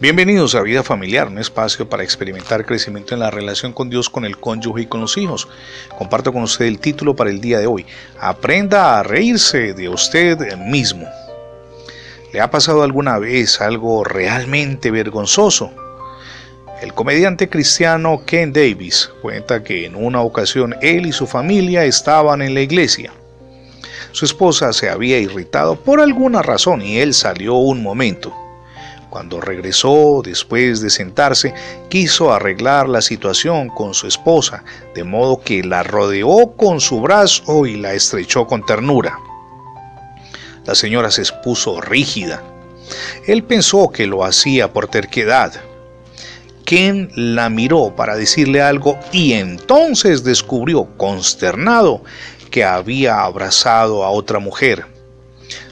Bienvenidos a Vida Familiar, un espacio para experimentar crecimiento en la relación con Dios, con el cónyuge y con los hijos. Comparto con usted el título para el día de hoy. Aprenda a reírse de usted mismo. ¿Le ha pasado alguna vez algo realmente vergonzoso? El comediante cristiano Ken Davis cuenta que en una ocasión él y su familia estaban en la iglesia. Su esposa se había irritado por alguna razón y él salió un momento. Cuando regresó, después de sentarse, quiso arreglar la situación con su esposa, de modo que la rodeó con su brazo y la estrechó con ternura. La señora se expuso rígida. Él pensó que lo hacía por terquedad. Ken la miró para decirle algo y entonces descubrió, consternado, que había abrazado a otra mujer.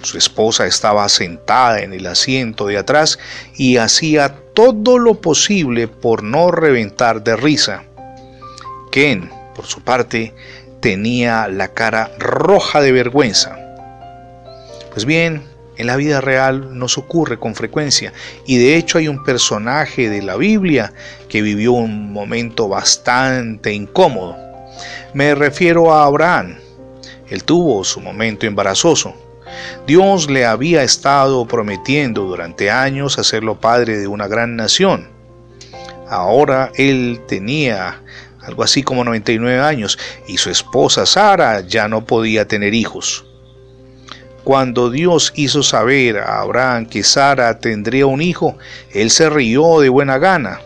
Su esposa estaba sentada en el asiento de atrás y hacía todo lo posible por no reventar de risa. Ken, por su parte, tenía la cara roja de vergüenza. Pues bien, en la vida real nos ocurre con frecuencia y de hecho hay un personaje de la Biblia que vivió un momento bastante incómodo. Me refiero a Abraham. Él tuvo su momento embarazoso. Dios le había estado prometiendo durante años hacerlo padre de una gran nación. Ahora él tenía algo así como 99 años y su esposa Sara ya no podía tener hijos. Cuando Dios hizo saber a Abraham que Sara tendría un hijo, él se rió de buena gana.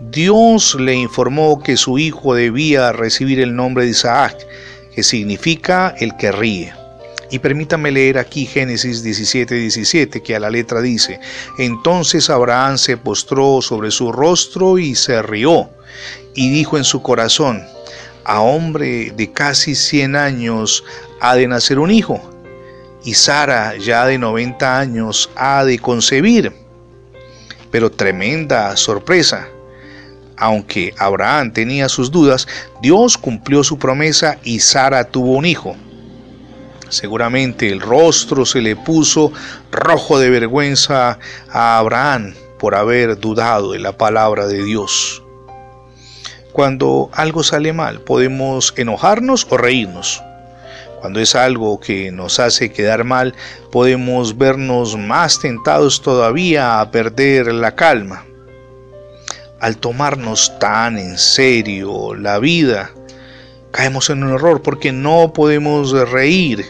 Dios le informó que su hijo debía recibir el nombre de Isaac, que significa el que ríe. Y permítame leer aquí Génesis 17, 17, que a la letra dice, Entonces Abraham se postró sobre su rostro y se rió, y dijo en su corazón, A hombre de casi 100 años ha de nacer un hijo, y Sara ya de 90 años ha de concebir. Pero tremenda sorpresa. Aunque Abraham tenía sus dudas, Dios cumplió su promesa y Sara tuvo un hijo. Seguramente el rostro se le puso rojo de vergüenza a Abraham por haber dudado de la palabra de Dios. Cuando algo sale mal, podemos enojarnos o reírnos. Cuando es algo que nos hace quedar mal, podemos vernos más tentados todavía a perder la calma. Al tomarnos tan en serio la vida, caemos en un error porque no podemos reír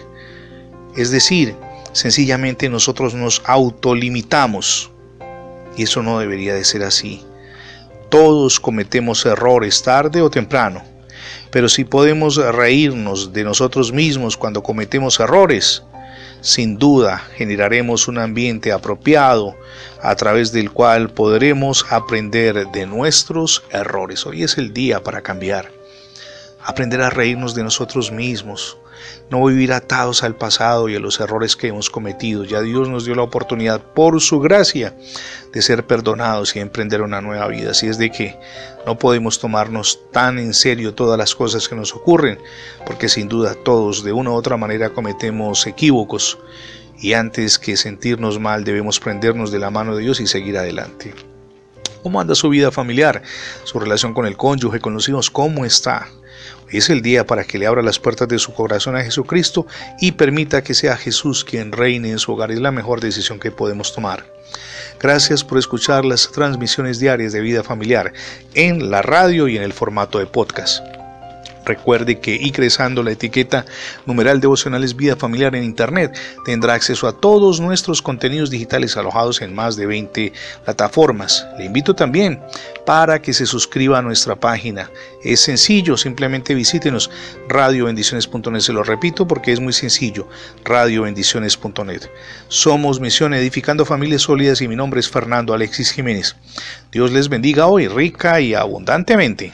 es decir, sencillamente nosotros nos autolimitamos. Y eso no debería de ser así. Todos cometemos errores tarde o temprano. Pero si podemos reírnos de nosotros mismos cuando cometemos errores, sin duda generaremos un ambiente apropiado a través del cual podremos aprender de nuestros errores. Hoy es el día para cambiar. Aprender a reírnos de nosotros mismos, no vivir atados al pasado y a los errores que hemos cometido. Ya Dios nos dio la oportunidad por su gracia de ser perdonados y emprender una nueva vida. Así es de que no podemos tomarnos tan en serio todas las cosas que nos ocurren, porque sin duda todos de una u otra manera cometemos equívocos y antes que sentirnos mal debemos prendernos de la mano de Dios y seguir adelante. ¿Cómo anda su vida familiar? ¿Su relación con el cónyuge, con los hijos? ¿Cómo está? es el día para que le abra las puertas de su corazón a Jesucristo y permita que sea Jesús quien reine en su hogar. Es la mejor decisión que podemos tomar. Gracias por escuchar las transmisiones diarias de vida familiar en la radio y en el formato de podcast. Recuerde que ingresando la etiqueta numeral devocionales vida familiar en internet tendrá acceso a todos nuestros contenidos digitales alojados en más de 20 plataformas. Le invito también para que se suscriba a nuestra página. Es sencillo, simplemente visítenos radiobendiciones.net, se lo repito porque es muy sencillo, radiobendiciones.net. Somos Misión Edificando Familias Sólidas y mi nombre es Fernando Alexis Jiménez. Dios les bendiga hoy rica y abundantemente.